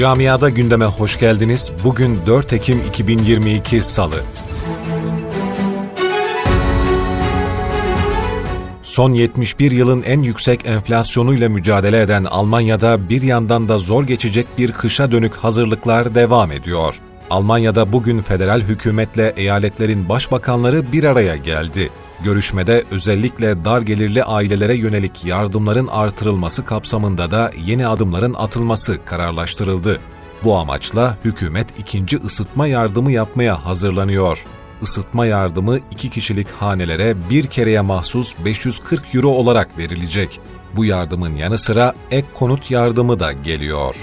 Camiada gündeme hoş geldiniz. Bugün 4 Ekim 2022 Salı. Son 71 yılın en yüksek enflasyonuyla mücadele eden Almanya'da bir yandan da zor geçecek bir kışa dönük hazırlıklar devam ediyor. Almanya'da bugün federal hükümetle eyaletlerin başbakanları bir araya geldi. Görüşmede özellikle dar gelirli ailelere yönelik yardımların artırılması kapsamında da yeni adımların atılması kararlaştırıldı. Bu amaçla hükümet ikinci ısıtma yardımı yapmaya hazırlanıyor. Isıtma yardımı iki kişilik hanelere bir kereye mahsus 540 euro olarak verilecek. Bu yardımın yanı sıra ek konut yardımı da geliyor.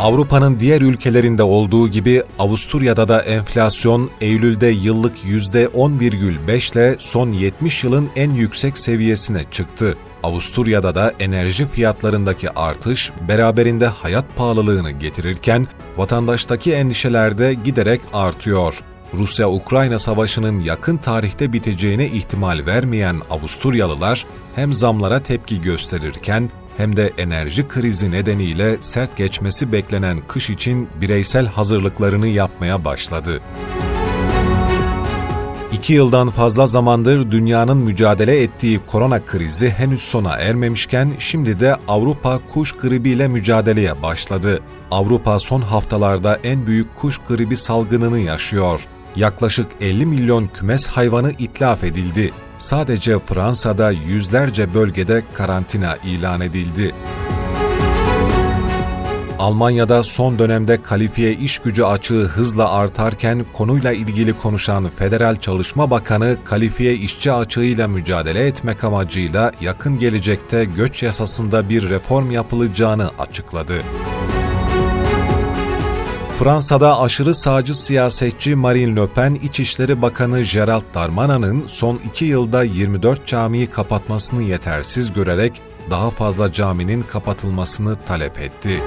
Avrupa'nın diğer ülkelerinde olduğu gibi Avusturya'da da enflasyon Eylül'de yıllık %10,5 ile son 70 yılın en yüksek seviyesine çıktı. Avusturya'da da enerji fiyatlarındaki artış beraberinde hayat pahalılığını getirirken vatandaştaki endişeler de giderek artıyor. Rusya-Ukrayna savaşının yakın tarihte biteceğine ihtimal vermeyen Avusturyalılar hem zamlara tepki gösterirken hem de enerji krizi nedeniyle sert geçmesi beklenen kış için bireysel hazırlıklarını yapmaya başladı. İki yıldan fazla zamandır dünyanın mücadele ettiği korona krizi henüz sona ermemişken şimdi de Avrupa kuş gribiyle mücadeleye başladı. Avrupa son haftalarda en büyük kuş gribi salgınını yaşıyor. Yaklaşık 50 milyon kümes hayvanı itlaf edildi sadece Fransa'da yüzlerce bölgede karantina ilan edildi. Almanya'da son dönemde kalifiye iş gücü açığı hızla artarken konuyla ilgili konuşan Federal Çalışma Bakanı kalifiye işçi açığıyla mücadele etmek amacıyla yakın gelecekte göç yasasında bir reform yapılacağını açıkladı. Fransa'da aşırı sağcı siyasetçi Marine Le Pen, İçişleri Bakanı Gerald Darmanin'in son iki yılda 24 camiyi kapatmasını yetersiz görerek daha fazla caminin kapatılmasını talep etti.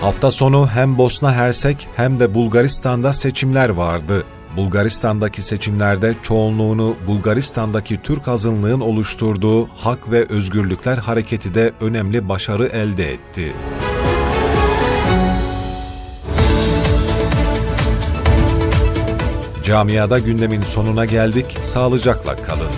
Hafta sonu hem Bosna Hersek hem de Bulgaristan'da seçimler vardı. Bulgaristan'daki seçimlerde çoğunluğunu Bulgaristan'daki Türk azınlığın oluşturduğu Hak ve Özgürlükler Hareketi de önemli başarı elde etti. Camiada gündemin sonuna geldik. Sağlıcakla kalın.